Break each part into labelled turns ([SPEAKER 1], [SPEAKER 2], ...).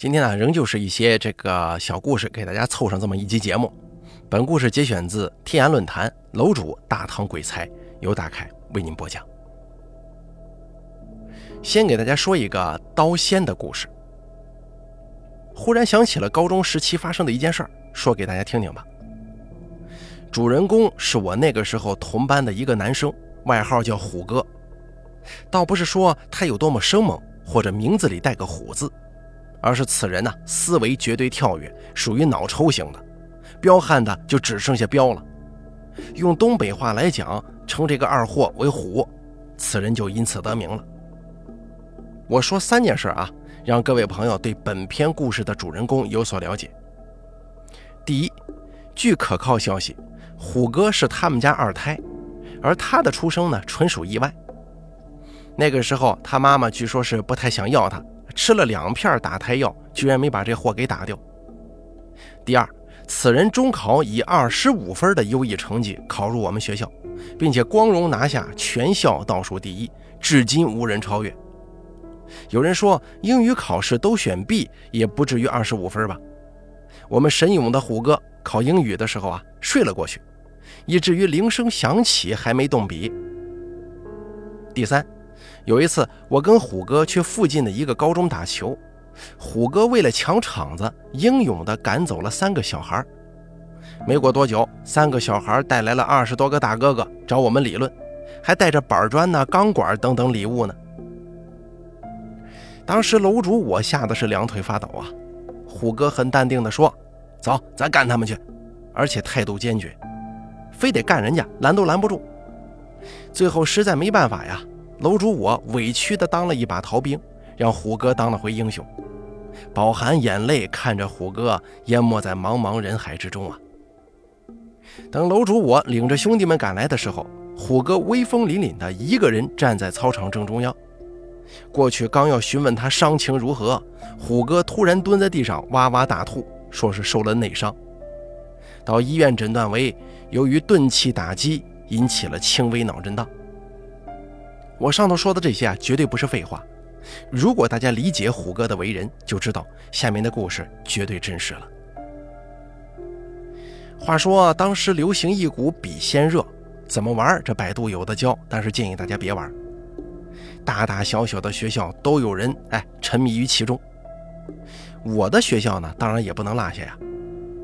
[SPEAKER 1] 今天呢，仍旧是一些这个小故事，给大家凑上这么一集节目。本故事节选自天涯论坛楼主大唐鬼才，由大凯为您播讲。先给大家说一个刀仙的故事。忽然想起了高中时期发生的一件事儿，说给大家听听吧。主人公是我那个时候同班的一个男生，外号叫虎哥。倒不是说他有多么生猛，或者名字里带个虎字。而是此人呢，思维绝对跳跃，属于脑抽型的，彪悍的就只剩下彪了。用东北话来讲，称这个二货为虎，此人就因此得名了。我说三件事啊，让各位朋友对本篇故事的主人公有所了解。第一，据可靠消息，虎哥是他们家二胎，而他的出生呢，纯属意外。那个时候，他妈妈据说是不太想要他。吃了两片打胎药，居然没把这货给打掉。第二，此人中考以二十五分的优异成绩考入我们学校，并且光荣拿下全校倒数第一，至今无人超越。有人说英语考试都选 B 也不至于二十五分吧？我们神勇的虎哥考英语的时候啊，睡了过去，以至于铃声响起还没动笔。第三。有一次，我跟虎哥去附近的一个高中打球，虎哥为了抢场子，英勇地赶走了三个小孩。没过多久，三个小孩带来了二十多个大哥哥找我们理论，还带着板砖呢、钢管等等礼物呢。当时楼主我吓得是两腿发抖啊。虎哥很淡定地说：“走，咱干他们去！”而且态度坚决，非得干人家，拦都拦不住。最后实在没办法呀。楼主我委屈地当了一把逃兵，让虎哥当了回英雄，饱含眼泪看着虎哥淹没在茫茫人海之中啊！等楼主我领着兄弟们赶来的时候，虎哥威风凛凛的一个人站在操场正中央。过去刚要询问他伤情如何，虎哥突然蹲在地上哇哇大吐，说是受了内伤，到医院诊断为由于钝器打击引起了轻微脑震荡。我上头说的这些啊，绝对不是废话。如果大家理解虎哥的为人，就知道下面的故事绝对真实了。话说当时流行一股笔仙热，怎么玩？这百度有的教，但是建议大家别玩。大大小小的学校都有人哎沉迷于其中。我的学校呢，当然也不能落下呀。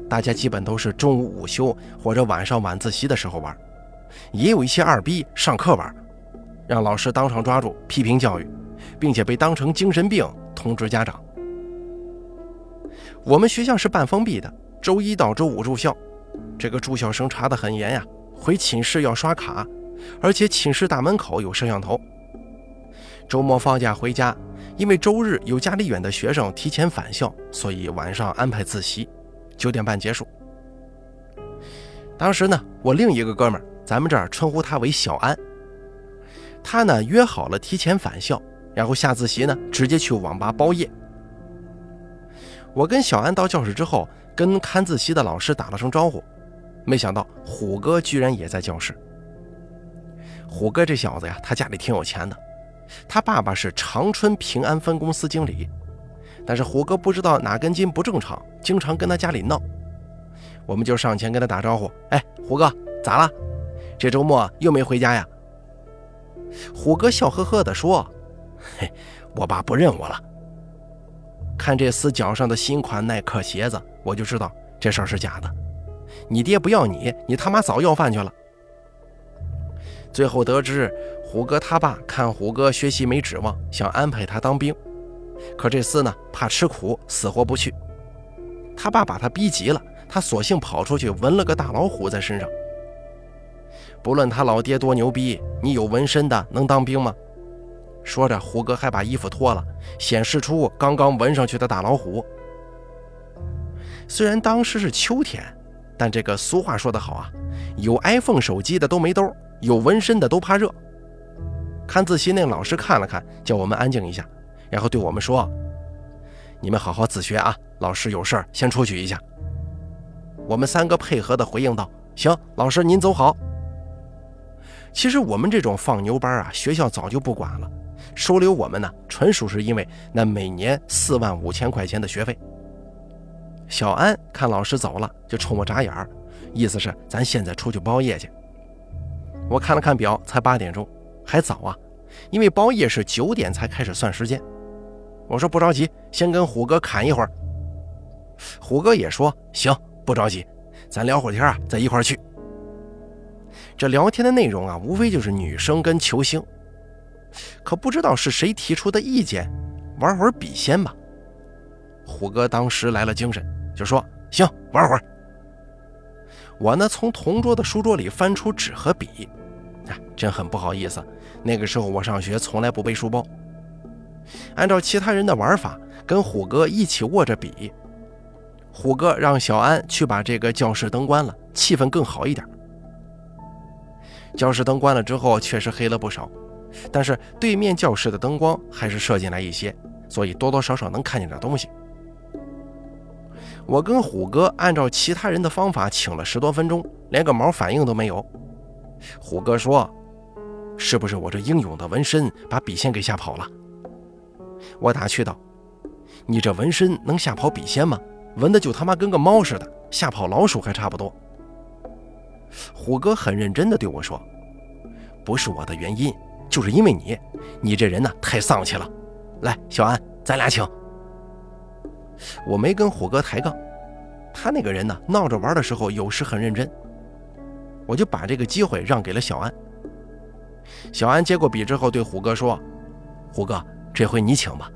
[SPEAKER 1] 大家基本都是中午午休或者晚上晚自习的时候玩，也有一些二逼上课玩。让老师当场抓住批评教育，并且被当成精神病通知家长。我们学校是半封闭的，周一到周五住校，这个住校生查得很严呀，回寝室要刷卡，而且寝室大门口有摄像头。周末放假回家，因为周日有家里远的学生提前返校，所以晚上安排自习，九点半结束。当时呢，我另一个哥们儿，咱们这儿称呼他为小安。他呢约好了提前返校，然后下自习呢直接去网吧包夜。我跟小安到教室之后，跟看自习的老师打了声招呼，没想到虎哥居然也在教室。虎哥这小子呀，他家里挺有钱的，他爸爸是长春平安分公司经理，但是虎哥不知道哪根筋不正常，经常跟他家里闹。我们就上前跟他打招呼：“哎，虎哥咋了？这周末又没回家呀？”虎哥笑呵呵地说：“嘿，我爸不认我了。看这厮脚上的新款耐克鞋子，我就知道这事儿是假的。你爹不要你，你他妈早要饭去了。”最后得知，虎哥他爸看虎哥学习没指望，想安排他当兵，可这厮呢怕吃苦，死活不去。他爸把他逼急了，他索性跑出去纹了个大老虎在身上。不论他老爹多牛逼，你有纹身的能当兵吗？说着，胡哥还把衣服脱了，显示出刚刚纹上去的大老虎。虽然当时是秋天，但这个俗话说得好啊，有 iPhone 手机的都没兜，有纹身的都怕热。看自习那老师看了看，叫我们安静一下，然后对我们说：“你们好好自学啊，老师有事先出去一下。”我们三个配合的回应道：“行，老师您走好。”其实我们这种放牛班啊，学校早就不管了，收留我们呢，纯属是因为那每年四万五千块钱的学费。小安看老师走了，就冲我眨眼儿，意思是咱现在出去包夜去。我看了看表，才八点钟，还早啊，因为包夜是九点才开始算时间。我说不着急，先跟虎哥侃一会儿。虎哥也说行，不着急，咱聊会儿天啊，再一块儿去。这聊天的内容啊，无非就是女生跟球星。可不知道是谁提出的意见，玩会儿笔仙吧。虎哥当时来了精神，就说：“行，玩会儿。”我呢，从同桌的书桌里翻出纸和笔。啊，真很不好意思，那个时候我上学从来不背书包。按照其他人的玩法，跟虎哥一起握着笔。虎哥让小安去把这个教室灯关了，气氛更好一点。教室灯关了之后，确实黑了不少，但是对面教室的灯光还是射进来一些，所以多多少少能看见点东西。我跟虎哥按照其他人的方法请了十多分钟，连个毛反应都没有。虎哥说：“是不是我这英勇的纹身把笔仙给吓跑了？”我打趣道：“你这纹身能吓跑笔仙吗？纹的就他妈跟个猫似的，吓跑老鼠还差不多。”虎哥很认真地对我说：“不是我的原因，就是因为你，你这人呢太丧气了。来，小安，咱俩请。”我没跟虎哥抬杠，他那个人呢，闹着玩的时候有时很认真。我就把这个机会让给了小安。小安接过笔之后，对虎哥说：“虎哥，这回你请吧，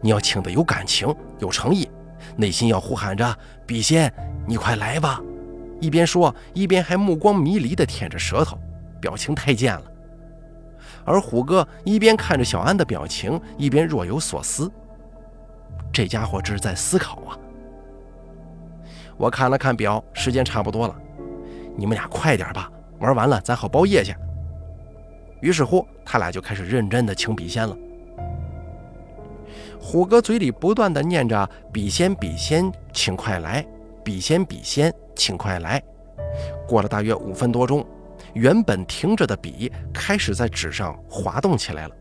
[SPEAKER 1] 你要请的有感情、有诚意，内心要呼喊着‘笔仙，你快来吧’。”一边说，一边还目光迷离地舔着舌头，表情太贱了。而虎哥一边看着小安的表情，一边若有所思。这家伙这是在思考啊！我看了看表，时间差不多了，你们俩快点吧，玩完了咱好包夜去。于是乎，他俩就开始认真的请笔仙了。虎哥嘴里不断的念着“笔仙，笔仙，请快来！笔仙，笔仙。”请快来！过了大约五分多钟，原本停着的笔开始在纸上滑动起来了。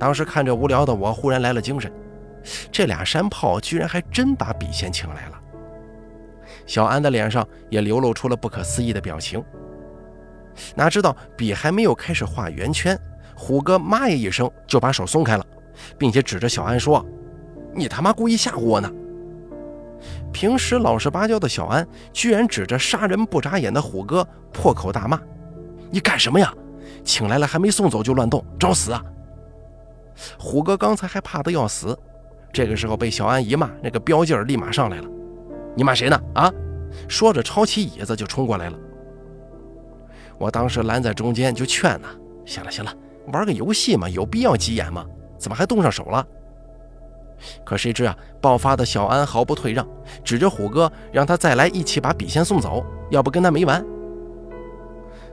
[SPEAKER 1] 当时看着无聊的我，忽然来了精神，这俩山炮居然还真把笔仙请来了。小安的脸上也流露出了不可思议的表情。哪知道笔还没有开始画圆圈，虎哥妈呀一声就把手松开了，并且指着小安说：“你他妈故意吓唬我呢！”平时老实巴交的小安，居然指着杀人不眨眼的虎哥破口大骂：“你干什么呀？请来了还没送走就乱动，找死啊！”虎哥刚才还怕得要死，这个时候被小安一骂，那个彪劲儿立马上来了。“你骂谁呢？啊！”说着抄起椅子就冲过来了。我当时拦在中间就劝呐：“行了行了，玩个游戏嘛，有必要急眼吗？怎么还动上手了？”可谁知啊，爆发的小安毫不退让，指着虎哥让他再来一起把笔仙送走，要不跟他没完。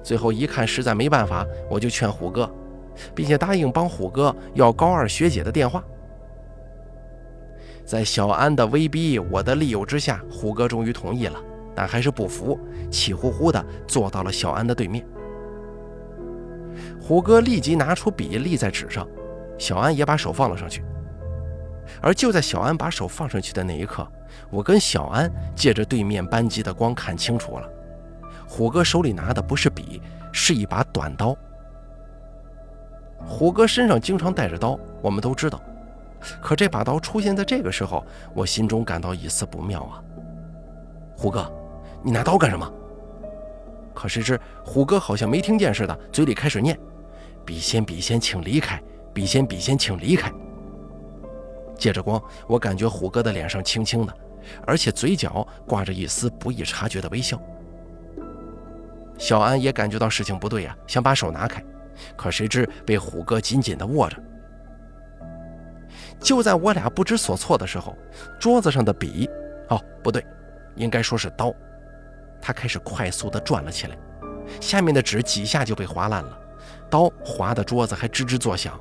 [SPEAKER 1] 最后一看实在没办法，我就劝虎哥，并且答应帮虎哥要高二学姐的电话。在小安的威逼我的利诱之下，虎哥终于同意了，但还是不服，气呼呼地坐到了小安的对面。虎哥立即拿出笔立在纸上，小安也把手放了上去。而就在小安把手放上去的那一刻，我跟小安借着对面班级的光看清楚了，虎哥手里拿的不是笔，是一把短刀。虎哥身上经常带着刀，我们都知道，可这把刀出现在这个时候，我心中感到一丝不妙啊！虎哥，你拿刀干什么？可谁知虎哥好像没听见似的，嘴里开始念：“笔仙，笔仙，请离开！笔仙，笔仙，请离开！”借着光，我感觉虎哥的脸上青青的，而且嘴角挂着一丝不易察觉的微笑。小安也感觉到事情不对呀，想把手拿开，可谁知被虎哥紧紧地握着。就在我俩不知所措的时候，桌子上的笔，哦，不对，应该说是刀，它开始快速地转了起来，下面的纸几下就被划烂了，刀划的桌子还吱吱作响，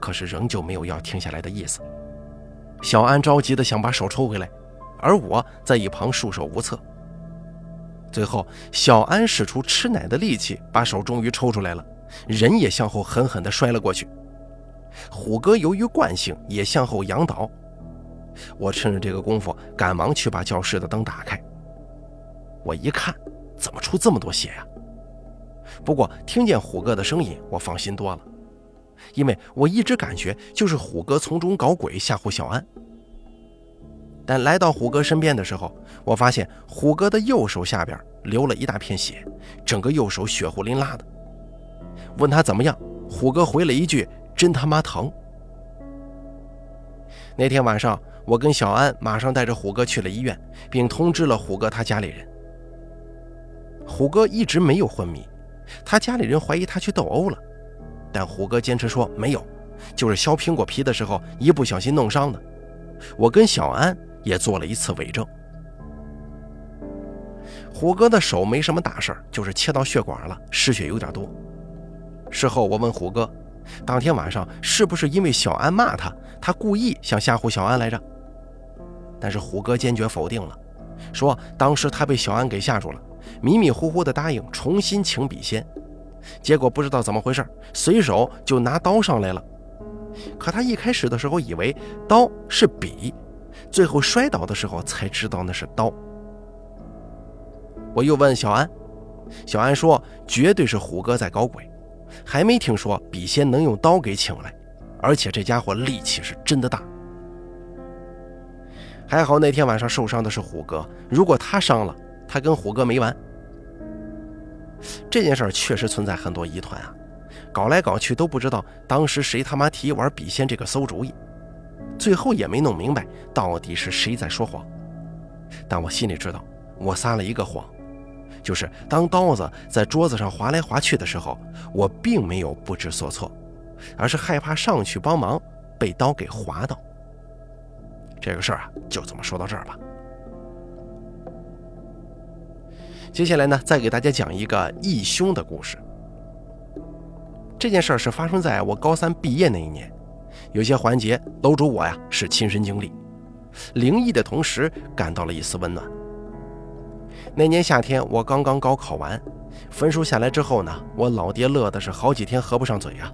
[SPEAKER 1] 可是仍旧没有要停下来的意思。小安着急的想把手抽回来，而我在一旁束手无策。最后，小安使出吃奶的力气，把手终于抽出来了，人也向后狠狠地摔了过去。虎哥由于惯性也向后仰倒。我趁着这个功夫，赶忙去把教室的灯打开。我一看，怎么出这么多血呀？不过听见虎哥的声音，我放心多了，因为我一直感觉就是虎哥从中搞鬼吓唬小安。但来到虎哥身边的时候，我发现虎哥的右手下边流了一大片血，整个右手血糊淋拉的。问他怎么样，虎哥回了一句：“真他妈疼。”那天晚上，我跟小安马上带着虎哥去了医院，并通知了虎哥他家里人。虎哥一直没有昏迷，他家里人怀疑他去斗殴了，但虎哥坚持说没有，就是削苹果皮的时候一不小心弄伤的。我跟小安也做了一次伪证。虎哥的手没什么大事就是切到血管了，失血有点多。事后我问虎哥，当天晚上是不是因为小安骂他，他故意想吓唬小安来着？但是虎哥坚决否定了，说当时他被小安给吓住了。迷迷糊糊的答应重新请笔仙，结果不知道怎么回事，随手就拿刀上来了。可他一开始的时候以为刀是笔，最后摔倒的时候才知道那是刀。我又问小安，小安说绝对是虎哥在搞鬼，还没听说笔仙能用刀给请来，而且这家伙力气是真的大。还好那天晚上受伤的是虎哥，如果他伤了。他跟虎哥没完，这件事儿确实存在很多疑团啊，搞来搞去都不知道当时谁他妈提玩笔仙这个馊主意，最后也没弄明白到底是谁在说谎。但我心里知道，我撒了一个谎，就是当刀子在桌子上划来划去的时候，我并没有不知所措，而是害怕上去帮忙被刀给划到。这个事儿啊，就这么说到这儿吧。接下来呢，再给大家讲一个义兄的故事。这件事儿是发生在我高三毕业那一年，有些环节楼主我呀是亲身经历，灵异的同时感到了一丝温暖。那年夏天，我刚刚高考完，分数下来之后呢，我老爹乐的是好几天合不上嘴啊，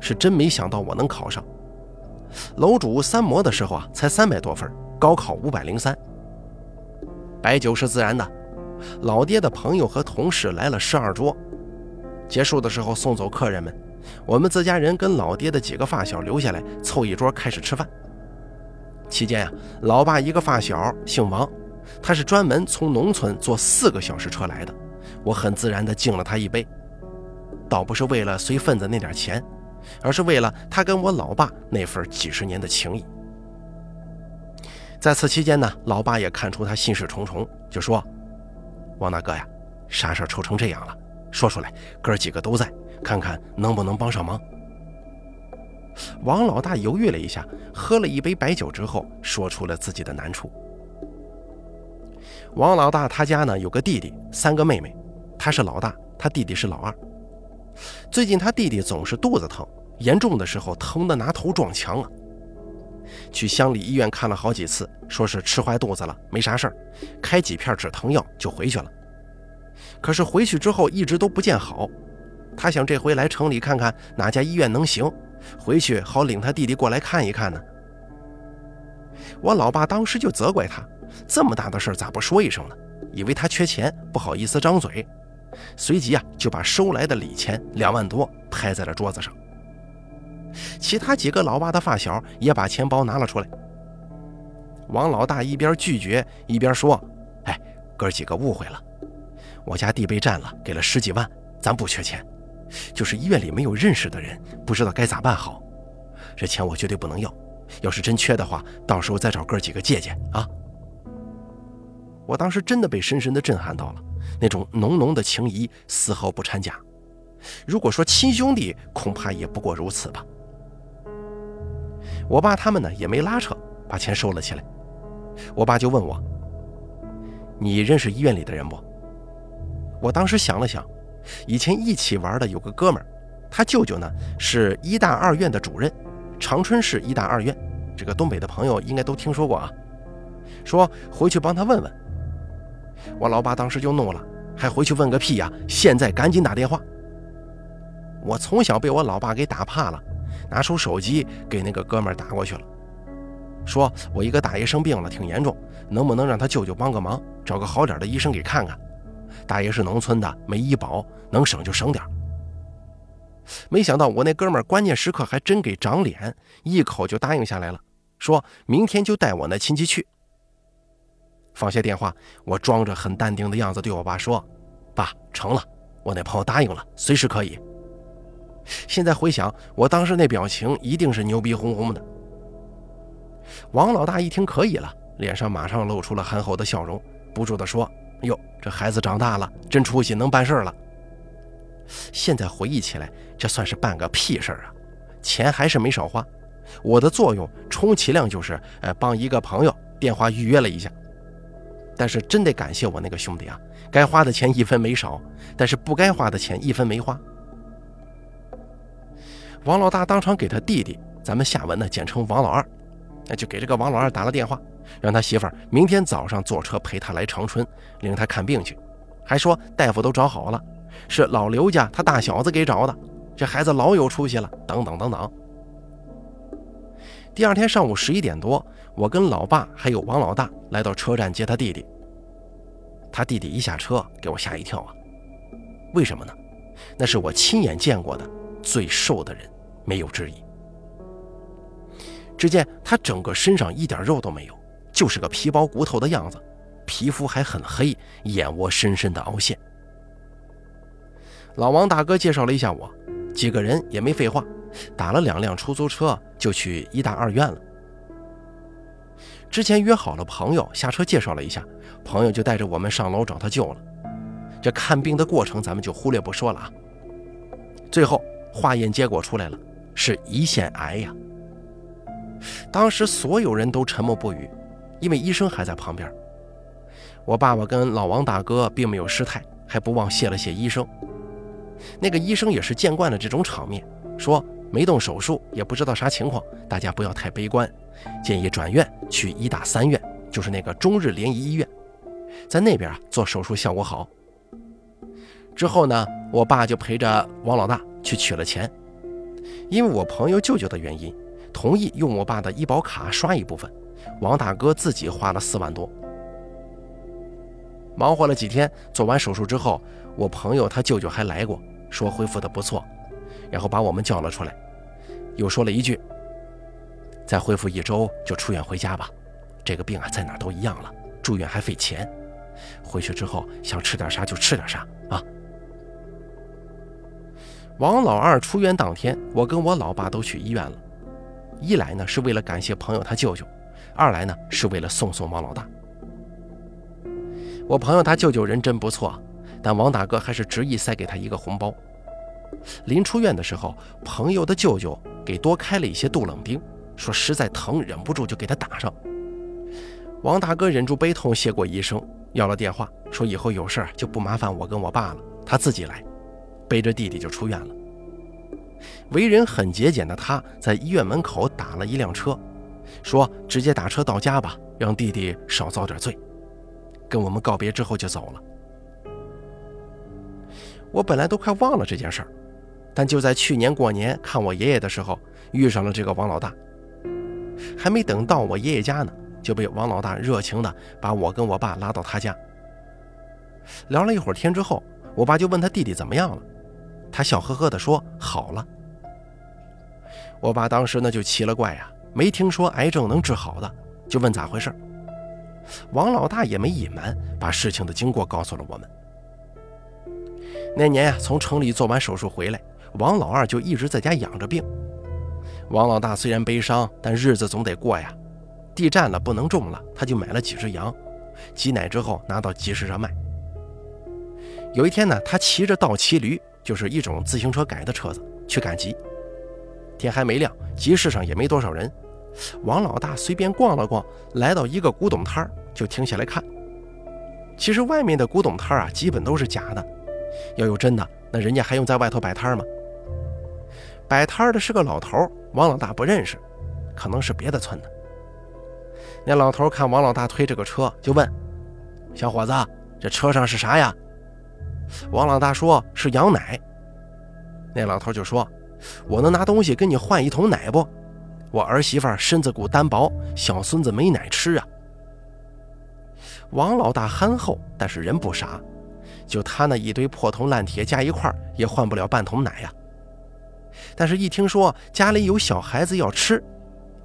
[SPEAKER 1] 是真没想到我能考上。楼主三模的时候啊，才三百多分，高考五百零三。白酒是自然的。老爹的朋友和同事来了十二桌，结束的时候送走客人们，我们自家人跟老爹的几个发小留下来凑一桌开始吃饭。期间呀，老爸一个发小姓王，他是专门从农村坐四个小时车来的，我很自然地敬了他一杯，倒不是为了随份子那点钱，而是为了他跟我老爸那份几十年的情谊。在此期间呢，老爸也看出他心事重重，就说。王大哥呀，啥事儿愁成这样了？说出来，哥几个都在，看看能不能帮上忙。王老大犹豫了一下，喝了一杯白酒之后，说出了自己的难处。王老大他家呢有个弟弟，三个妹妹，他是老大，他弟弟是老二。最近他弟弟总是肚子疼，严重的时候疼得拿头撞墙了。去乡里医院看了好几次，说是吃坏肚子了，没啥事儿，开几片止疼药就回去了。可是回去之后一直都不见好，他想这回来城里看看哪家医院能行，回去好领他弟弟过来看一看呢。我老爸当时就责怪他，这么大的事咋不说一声呢？以为他缺钱，不好意思张嘴，随即啊就把收来的礼钱两万多拍在了桌子上。其他几个老爸的发小也把钱包拿了出来。王老大一边拒绝一边说：“哎，哥几个误会了，我家地被占了，给了十几万，咱不缺钱，就是医院里没有认识的人，不知道该咋办好。这钱我绝对不能要，要是真缺的话，到时候再找哥几个借借啊。”我当时真的被深深的震撼到了，那种浓浓的情谊丝毫不掺假。如果说亲兄弟，恐怕也不过如此吧。我爸他们呢也没拉扯，把钱收了起来。我爸就问我：“你认识医院里的人不？”我当时想了想，以前一起玩的有个哥们儿，他舅舅呢是医大二院的主任，长春市医大二院。这个东北的朋友应该都听说过啊。说回去帮他问问。我老爸当时就怒了，还回去问个屁呀！现在赶紧打电话。我从小被我老爸给打怕了。拿出手机给那个哥们儿打过去了，说我一个大爷生病了，挺严重，能不能让他舅舅帮个忙，找个好点的医生给看看？大爷是农村的，没医保，能省就省点没想到我那哥们儿关键时刻还真给长脸，一口就答应下来了，说明天就带我那亲戚去。放下电话，我装着很淡定的样子对我爸说：“爸，成了，我那朋友答应了，随时可以。”现在回想，我当时那表情一定是牛逼哄哄的。王老大一听可以了，脸上马上露出了憨厚的笑容，不住地说：“哟，这孩子长大了，真出息，能办事了。”现在回忆起来，这算是办个屁事儿啊！钱还是没少花，我的作用充其量就是，呃，帮一个朋友电话预约了一下。但是真得感谢我那个兄弟啊，该花的钱一分没少，但是不该花的钱一分没花。王老大当场给他弟弟，咱们下文呢简称王老二，那就给这个王老二打了电话，让他媳妇儿明天早上坐车陪他来长春，领他看病去，还说大夫都找好了。是老刘家他大小子给找的，这孩子老有出息了。等等等等。第二天上午十一点多，我跟老爸还有王老大来到车站接他弟弟。他弟弟一下车，给我吓一跳啊！为什么呢？那是我亲眼见过的最瘦的人，没有质疑。只见他整个身上一点肉都没有，就是个皮包骨头的样子，皮肤还很黑，眼窝深深的凹陷。老王大哥介绍了一下我，几个人也没废话，打了两辆出租车就去医大二院了。之前约好了朋友下车介绍了一下，朋友就带着我们上楼找他舅了。这看病的过程咱们就忽略不说了啊。最后化验结果出来了，是胰腺癌呀。当时所有人都沉默不语，因为医生还在旁边。我爸爸跟老王大哥并没有失态，还不忘谢了谢医生。那个医生也是见惯了这种场面，说没动手术，也不知道啥情况，大家不要太悲观，建议转院去医大三院，就是那个中日联谊医院，在那边啊做手术效果好。之后呢，我爸就陪着王老大去取了钱，因为我朋友舅舅的原因，同意用我爸的医保卡刷一部分，王大哥自己花了四万多。忙活了几天，做完手术之后，我朋友他舅舅还来过。说恢复的不错，然后把我们叫了出来，又说了一句：“再恢复一周就出院回家吧，这个病啊在哪都一样了，住院还费钱。回去之后想吃点啥就吃点啥啊。”王老二出院当天，我跟我老爸都去医院了，一来呢是为了感谢朋友他舅舅，二来呢是为了送送王老大。我朋友他舅舅人真不错。但王大哥还是执意塞给他一个红包。临出院的时候，朋友的舅舅给多开了一些杜冷丁，说实在疼，忍不住就给他打上。王大哥忍住悲痛，谢过医生，要了电话，说以后有事就不麻烦我跟我爸了，他自己来，背着弟弟就出院了。为人很节俭的他，在医院门口打了一辆车，说直接打车到家吧，让弟弟少遭点罪。跟我们告别之后就走了。我本来都快忘了这件事儿，但就在去年过年看我爷爷的时候，遇上了这个王老大。还没等到我爷爷家呢，就被王老大热情的把我跟我爸拉到他家。聊了一会儿天之后，我爸就问他弟弟怎么样了，他笑呵呵的说好了。我爸当时呢就奇了怪呀，没听说癌症能治好的，就问咋回事。王老大也没隐瞒，把事情的经过告诉了我们。那年呀，从城里做完手术回来，王老二就一直在家养着病。王老大虽然悲伤，但日子总得过呀。地占了不能种了，他就买了几只羊，挤奶之后拿到集市上卖。有一天呢，他骑着倒骑驴，就是一种自行车改的车子，去赶集。天还没亮，集市上也没多少人。王老大随便逛了逛，来到一个古董摊儿就停下来看。其实外面的古董摊儿啊，基本都是假的。要有真的，那人家还用在外头摆摊吗？摆摊的是个老头，王老大不认识，可能是别的村的。那老头看王老大推这个车，就问：“小伙子，这车上是啥呀？”王老大说是羊奶。那老头就说：“我能拿东西跟你换一桶奶不？我儿媳妇身子骨单薄，小孙子没奶吃啊。”王老大憨厚，但是人不傻，就他那一堆破铜烂铁加一块也换不了半桶奶呀。但是，一听说家里有小孩子要吃，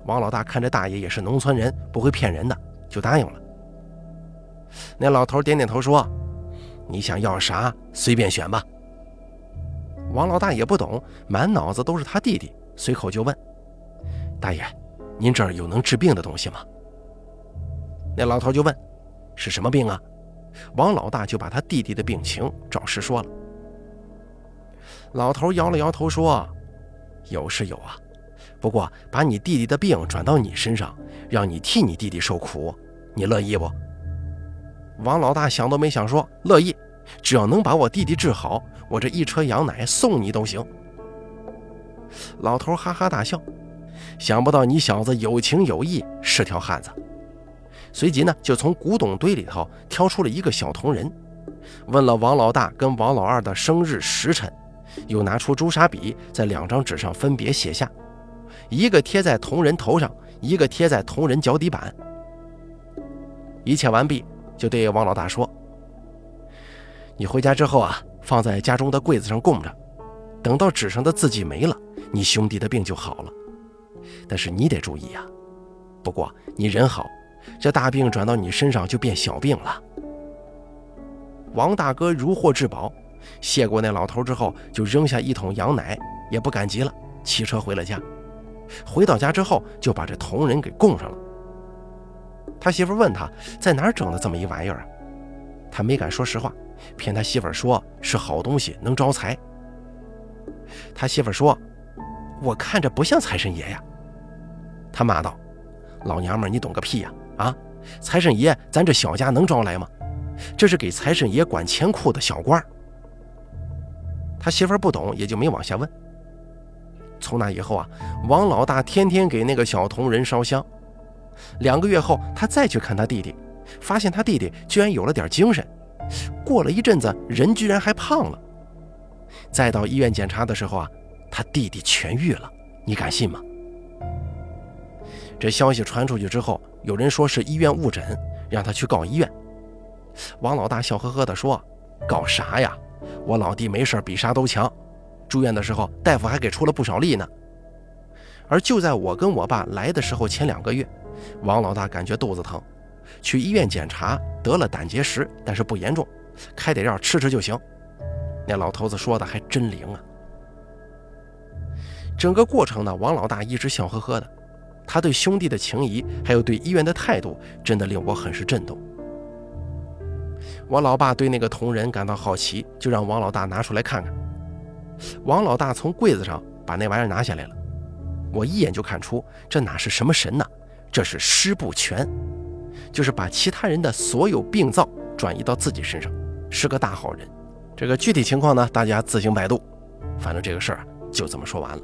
[SPEAKER 1] 王老大看这大爷也是农村人，不会骗人的，就答应了。那老头点点头说：“你想要啥，随便选吧。”王老大也不懂，满脑子都是他弟弟，随口就问：“大爷，您这儿有能治病的东西吗？”那老头就问：“是什么病啊？”王老大就把他弟弟的病情照实说了。老头摇了摇头说：“有是有啊，不过把你弟弟的病转到你身上，让你替你弟弟受苦，你乐意不？”王老大想都没想说：“乐意，只要能把我弟弟治好，我这一车羊奶送你都行。”老头哈哈大笑，想不到你小子有情有义，是条汉子。随即呢，就从古董堆里头挑出了一个小铜人，问了王老大跟王老二的生日时辰，又拿出朱砂笔，在两张纸上分别写下，一个贴在铜人头上，一个贴在铜人脚底板。一切完毕。就对王老大说：“你回家之后啊，放在家中的柜子上供着，等到纸上的字迹没了，你兄弟的病就好了。但是你得注意呀，不过你人好，这大病转到你身上就变小病了。”王大哥如获至宝，谢过那老头之后，就扔下一桶羊奶，也不赶集了，骑车回了家。回到家之后，就把这铜人给供上了。他媳妇问他在哪整的这么一玩意儿啊？他没敢说实话，骗他媳妇说是好东西，能招财。他媳妇说：“我看着不像财神爷呀。”他骂道：“老娘们，你懂个屁呀！啊，财神爷咱这小家能招来吗？这是给财神爷管钱库的小官。”他媳妇不懂，也就没往下问。从那以后啊，王老大天天给那个小铜人烧香。两个月后，他再去看他弟弟，发现他弟弟居然有了点精神。过了一阵子，人居然还胖了。再到医院检查的时候啊，他弟弟痊愈了。你敢信吗？这消息传出去之后，有人说是医院误诊，让他去告医院。王老大笑呵呵地说：“告啥呀？我老弟没事比啥都强。住院的时候，大夫还给出了不少力呢。而就在我跟我爸来的时候，前两个月。”王老大感觉肚子疼，去医院检查得了胆结石，但是不严重，开点药吃吃就行。那老头子说的还真灵啊！整个过程呢，王老大一直笑呵呵的，他对兄弟的情谊，还有对医院的态度，真的令我很是震动。我老爸对那个铜人感到好奇，就让王老大拿出来看看。王老大从柜子上把那玩意儿拿下来了，我一眼就看出这哪是什么神呢？这是施不全，就是把其他人的所有病灶转移到自己身上，是个大好人。这个具体情况呢，大家自行百度。反正这个事儿就这么说完了。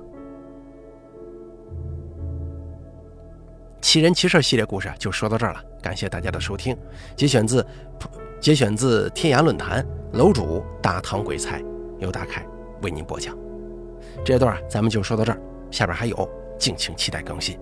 [SPEAKER 1] 奇人奇事系列故事就说到这儿了，感谢大家的收听。节选自节选自天涯论坛楼主大唐鬼才，由大凯为您播讲。这段咱们就说到这儿，下边还有，敬请期待更新。